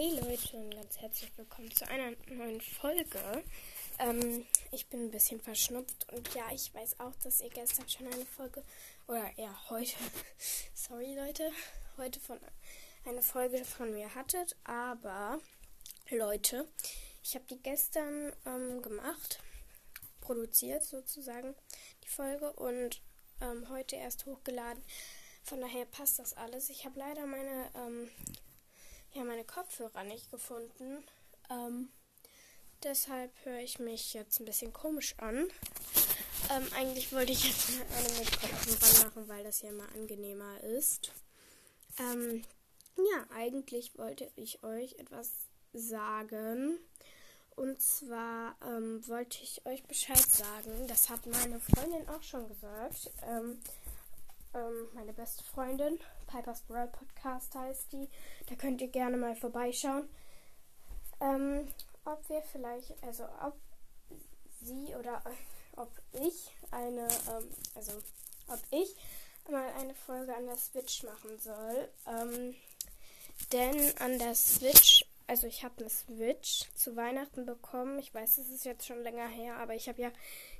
Hey Leute und ganz herzlich willkommen zu einer neuen Folge. Ähm, ich bin ein bisschen verschnupft und ja, ich weiß auch, dass ihr gestern schon eine Folge oder ja, heute, sorry Leute, heute von eine Folge von mir hattet, aber Leute, ich habe die gestern ähm, gemacht, produziert sozusagen die Folge und ähm, heute erst hochgeladen. Von daher passt das alles. Ich habe leider meine ähm, Kopfhörer nicht gefunden. Ähm, deshalb höre ich mich jetzt ein bisschen komisch an. Ähm, eigentlich wollte ich jetzt eine mit Kopfhörern machen, weil das ja immer angenehmer ist. Ähm, ja, eigentlich wollte ich euch etwas sagen. Und zwar ähm, wollte ich euch Bescheid sagen. Das hat meine Freundin auch schon gesagt. Ähm, ähm, meine beste Freundin. Piper's World Podcast heißt die. Da könnt ihr gerne mal vorbeischauen. Ähm, ob wir vielleicht, also ob sie oder ob ich eine, ähm, also ob ich mal eine Folge an der Switch machen soll. Ähm, denn an der Switch, also ich habe eine Switch zu Weihnachten bekommen. Ich weiß, es ist jetzt schon länger her, aber ich habe ja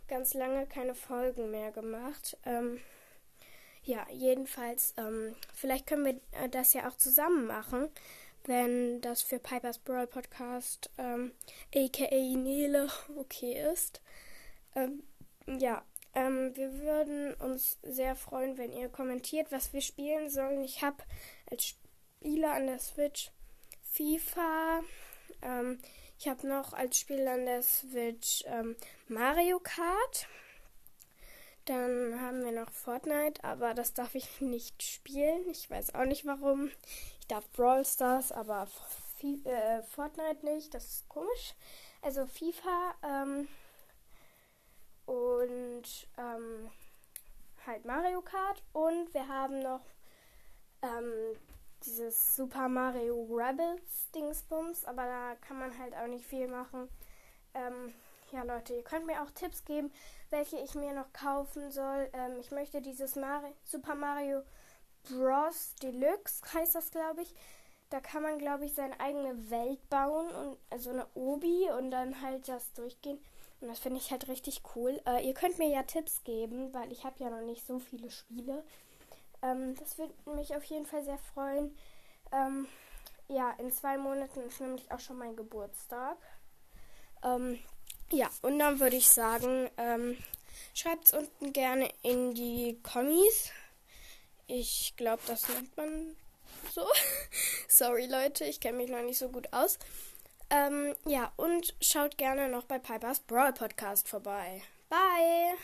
ganz lange keine Folgen mehr gemacht. Ähm, ja, jedenfalls, ähm, vielleicht können wir äh, das ja auch zusammen machen, wenn das für Piper's Brawl Podcast, ähm, aka Nele, okay ist. Ähm, ja, ähm, wir würden uns sehr freuen, wenn ihr kommentiert, was wir spielen sollen. Ich habe als Spieler an der Switch FIFA. Ähm, ich habe noch als Spieler an der Switch ähm, Mario Kart. Dann haben wir noch Fortnite, aber das darf ich nicht spielen. Ich weiß auch nicht warum. Ich darf Brawl Stars, aber äh, Fortnite nicht. Das ist komisch. Also FIFA ähm, und ähm, halt Mario Kart. Und wir haben noch ähm, dieses Super Mario Rebels Dingsbums, aber da kann man halt auch nicht viel machen. Ähm, ja, Leute, ihr könnt mir auch Tipps geben, welche ich mir noch kaufen soll. Ähm, ich möchte dieses Mario, Super Mario Bros. Deluxe, heißt das, glaube ich. Da kann man, glaube ich, seine eigene Welt bauen und also eine Obi und dann halt das durchgehen. Und das finde ich halt richtig cool. Äh, ihr könnt mir ja Tipps geben, weil ich habe ja noch nicht so viele Spiele. Ähm, das würde mich auf jeden Fall sehr freuen. Ähm, ja, in zwei Monaten ist nämlich auch schon mein Geburtstag. Ähm, ja, und dann würde ich sagen, ähm, schreibt es unten gerne in die Kommis. Ich glaube, das nennt man so. Sorry, Leute, ich kenne mich noch nicht so gut aus. Ähm, ja, und schaut gerne noch bei Pipers Brawl Podcast vorbei. Bye!